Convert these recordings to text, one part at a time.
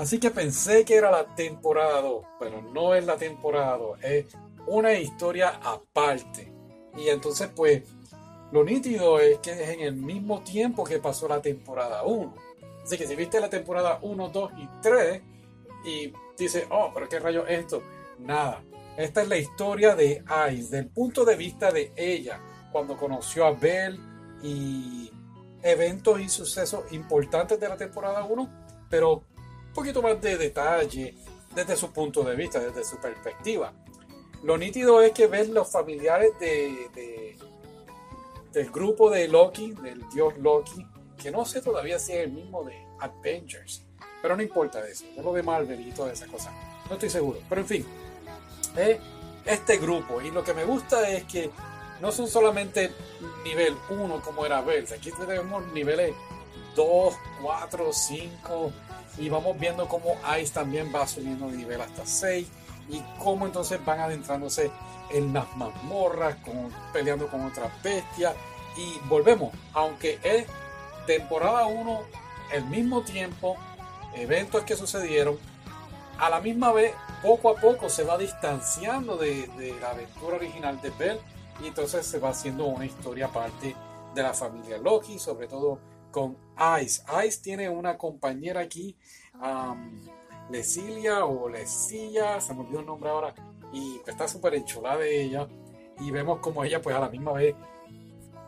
Así que pensé que era la temporada 2, pero no es la temporada 2, es una historia aparte. Y entonces pues lo nítido es que es en el mismo tiempo que pasó la temporada 1. Así que si viste la temporada 1, 2 y 3 y dices, oh, pero qué rayo es esto, nada. Esta es la historia de Ice, del punto de vista de ella, cuando conoció a Belle y eventos y sucesos importantes de la temporada 1, pero poquito más de detalle desde su punto de vista, desde su perspectiva. Lo nítido es que ven los familiares de, del grupo de Loki, del dios Loki, que no sé todavía si es el mismo de Avengers, pero no importa eso, es lo de Marvel y todas esas cosas, no estoy seguro, pero en fin, es este grupo y lo que me gusta es que no son solamente nivel 1 como era Bells, aquí tenemos niveles 2, 4, 5, y vamos viendo cómo Ice también va subiendo de nivel hasta 6 y cómo entonces van adentrándose en las mazmorras, con, peleando con otras bestias y volvemos, aunque es temporada 1, el mismo tiempo, eventos que sucedieron, a la misma vez, poco a poco se va distanciando de, de la aventura original de Bell y entonces se va haciendo una historia aparte de la familia Loki, sobre todo con Ice. Ice tiene una compañera aquí, um, Lesilia o Lesilla, se me olvidó el nombre ahora, y está súper enchulada de ella. Y vemos como ella, pues a la misma vez,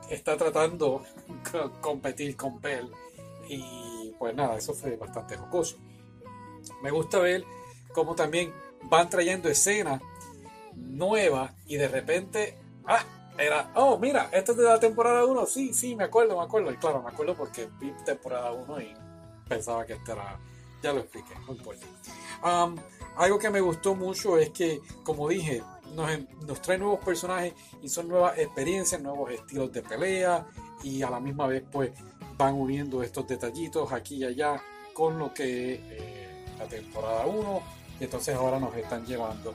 está tratando de competir con Belle. Y pues nada, eso fue bastante jocoso. Me gusta ver cómo también van trayendo escenas nuevas y de repente, ah, era, oh, mira, esto es de la temporada 1. Sí, sí, me acuerdo, me acuerdo. Y claro, me acuerdo porque vi temporada 1 y pensaba que esta era. Ya lo expliqué, no importa. Um, algo que me gustó mucho es que, como dije, nos, nos trae nuevos personajes y son nuevas experiencias, nuevos estilos de pelea y a la misma vez, pues, van uniendo estos detallitos aquí y allá con lo que eh, la temporada 1 y entonces ahora nos están llevando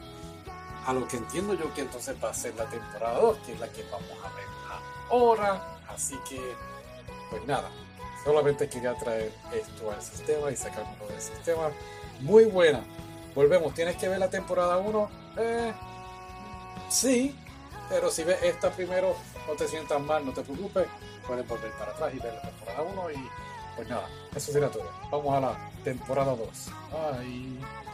a lo que entiendo yo que entonces va a ser la temporada 2, que es la que vamos a ver ahora. Así que, pues nada, solamente quería traer esto al sistema y sacarlo del sistema. Muy buena. Volvemos, ¿tienes que ver la temporada 1? Eh, sí, pero si ves esta primero, no te sientas mal, no te preocupes, puedes volver para atrás y ver la temporada 1 y pues nada, eso será todo. Vamos a la temporada 2. Bye.